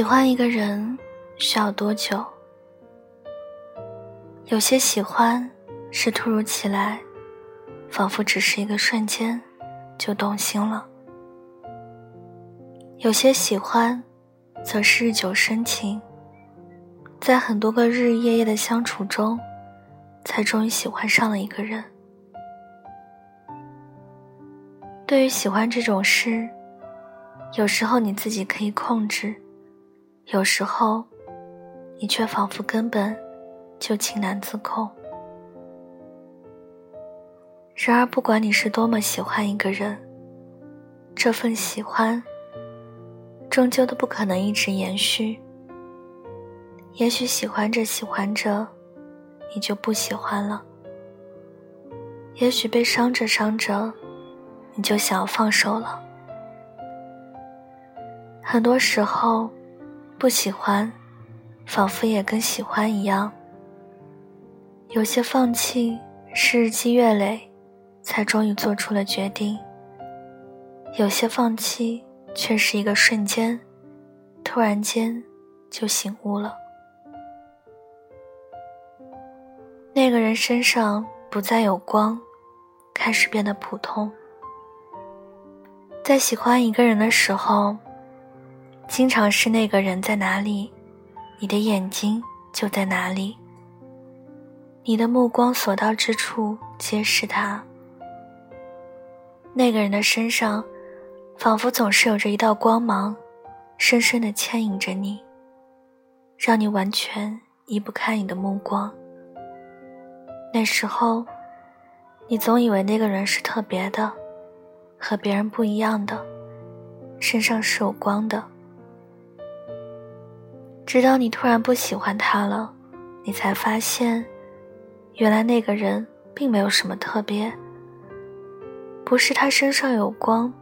喜欢一个人需要多久？有些喜欢是突如其来，仿佛只是一个瞬间就动心了；有些喜欢则是日久生情，在很多个日日夜夜的相处中，才终于喜欢上了一个人。对于喜欢这种事，有时候你自己可以控制，有时候你却仿佛根本就情难自控。然而，不管你是多么喜欢一个人，这份喜欢终究都不可能一直延续。也许喜欢着喜欢着，你就不喜欢了；也许被伤着伤着。你就想要放手了。很多时候，不喜欢，仿佛也跟喜欢一样。有些放弃是日积月累，才终于做出了决定；有些放弃却是一个瞬间，突然间就醒悟了。那个人身上不再有光，开始变得普通。在喜欢一个人的时候，经常是那个人在哪里，你的眼睛就在哪里。你的目光所到之处皆是他。那个人的身上，仿佛总是有着一道光芒，深深的牵引着你，让你完全移不开你的目光。那时候，你总以为那个人是特别的。和别人不一样的，身上是有光的。直到你突然不喜欢他了，你才发现，原来那个人并没有什么特别。不是他身上有光，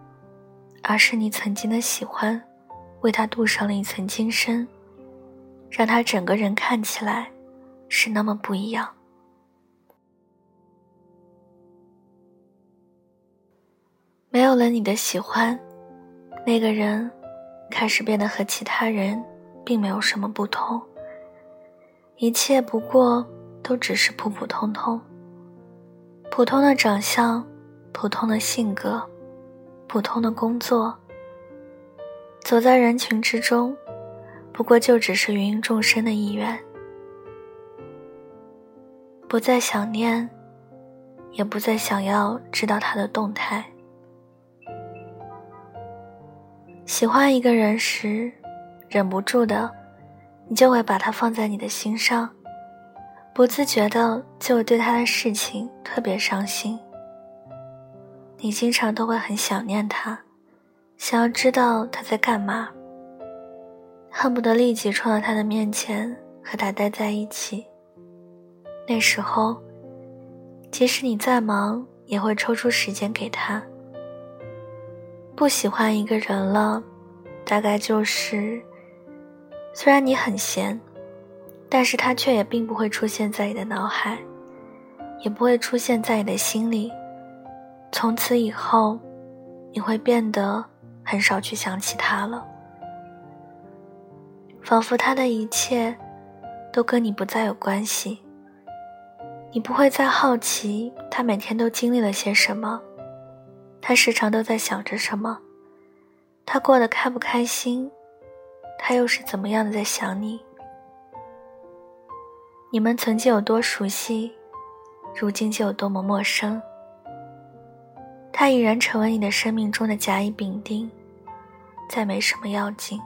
而是你曾经的喜欢，为他镀上了一层金身，让他整个人看起来是那么不一样。没有了你的喜欢，那个人开始变得和其他人并没有什么不同。一切不过都只是普普通通，普通的长相，普通的性格，普通的工作。走在人群之中，不过就只是芸芸众生的一员。不再想念，也不再想要知道他的动态。喜欢一个人时，忍不住的，你就会把他放在你的心上，不自觉的就会对他的事情特别伤心。你经常都会很想念他，想要知道他在干嘛，恨不得立即冲到他的面前和他待在一起。那时候，即使你再忙，也会抽出时间给他。不喜欢一个人了，大概就是，虽然你很闲，但是他却也并不会出现在你的脑海，也不会出现在你的心里。从此以后，你会变得很少去想起他了，仿佛他的一切都跟你不再有关系。你不会再好奇他每天都经历了些什么。他时常都在想着什么，他过得开不开心，他又是怎么样的在想你？你们曾经有多熟悉，如今就有多么陌生。他已然成为你的生命中的甲乙丙丁，再没什么要紧。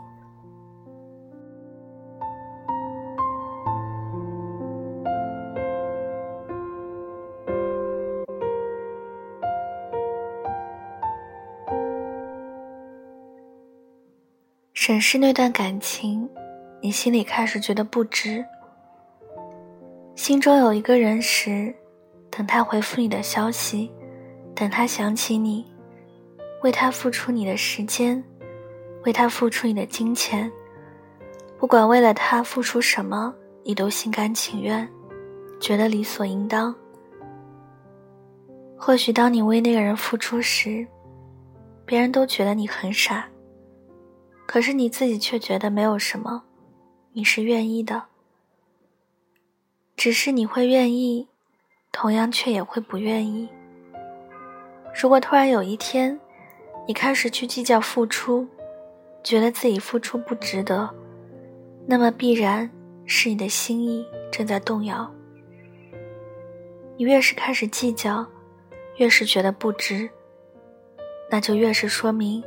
审视那段感情，你心里开始觉得不值。心中有一个人时，等他回复你的消息，等他想起你，为他付出你的时间，为他付出你的金钱，不管为了他付出什么，你都心甘情愿，觉得理所应当。或许当你为那个人付出时，别人都觉得你很傻。可是你自己却觉得没有什么，你是愿意的。只是你会愿意，同样却也会不愿意。如果突然有一天，你开始去计较付出，觉得自己付出不值得，那么必然是你的心意正在动摇。你越是开始计较，越是觉得不值，那就越是说明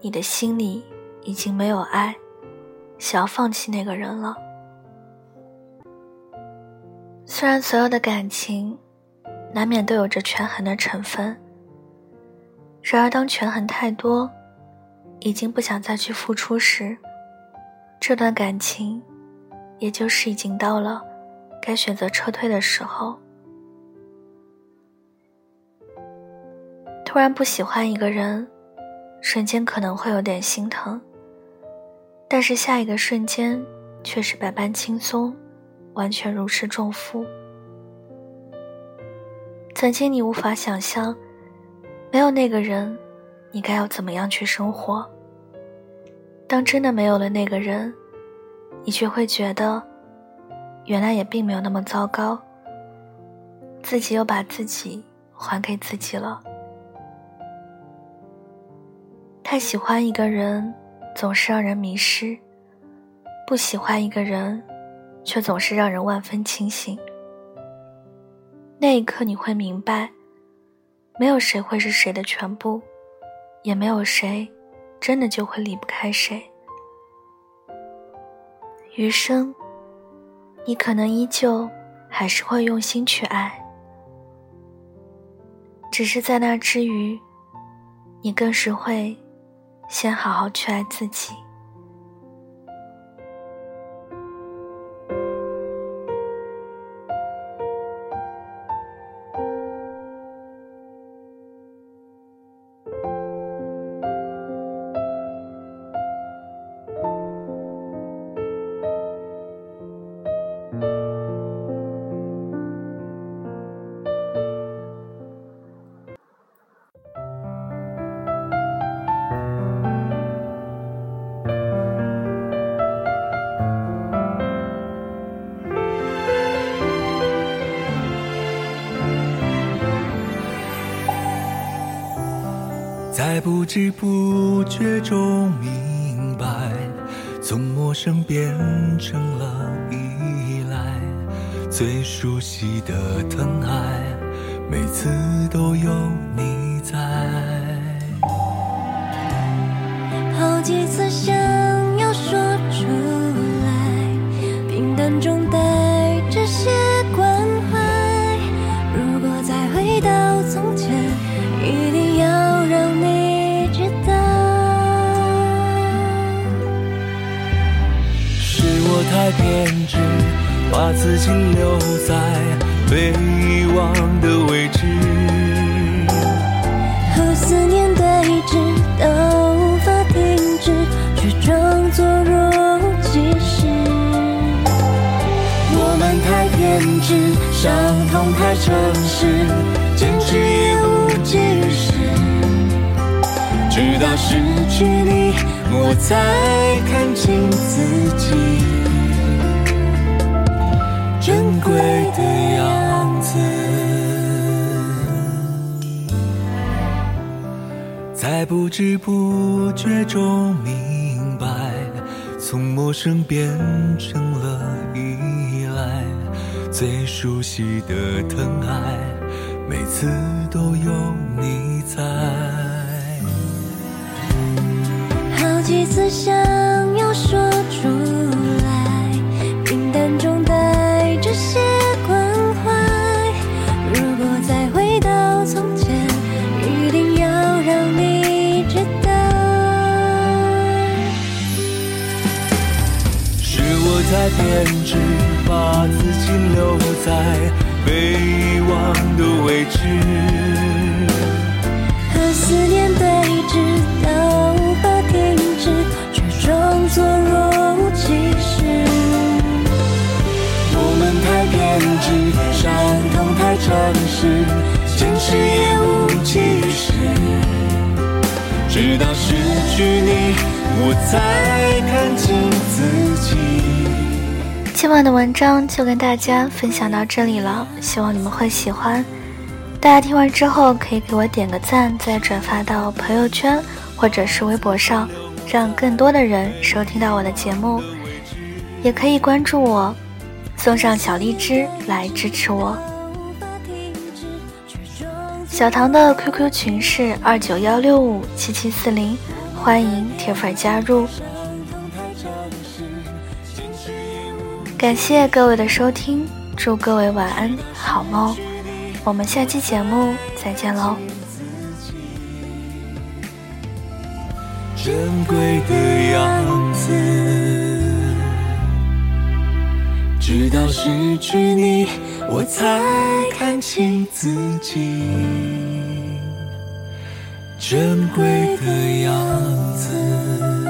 你的心里已经没有爱，想要放弃那个人了。虽然所有的感情难免都有着权衡的成分，然而当权衡太多，已经不想再去付出时，这段感情也就是已经到了该选择撤退的时候。突然不喜欢一个人，瞬间可能会有点心疼，但是下一个瞬间却是百般轻松。完全如释重负。曾经你无法想象，没有那个人，你该要怎么样去生活。当真的没有了那个人，你却会觉得，原来也并没有那么糟糕。自己又把自己还给自己了。太喜欢一个人，总是让人迷失；不喜欢一个人。却总是让人万分清醒。那一刻，你会明白，没有谁会是谁的全部，也没有谁真的就会离不开谁。余生，你可能依旧还是会用心去爱，只是在那之余，你更是会先好好去爱自己。在不知不觉中明白，从陌生变成了依赖，最熟悉的疼爱，每次都有你在。好几次想明知，伤痛太诚实，坚持也无济于事。直到失去你，我才看清自己。珍贵的样子，在不知不觉中明白，从陌生变成了，最熟悉的疼爱，每次都有你在。好几次想要说出直到失去你。我才看清自己。今晚的文章就跟大家分享到这里了，希望你们会喜欢。大家听完之后可以给我点个赞，再转发到朋友圈或者是微博上，让更多的人收听到我的节目。也可以关注我，送上小荔枝来支持我。小唐的 QQ 群是二九幺六五七七四零，欢迎铁粉加入。感谢各位的收听，祝各位晚安，好梦。我们下期节目再见喽。珍贵的样子。直到失去你，我才看清自己珍贵的样子。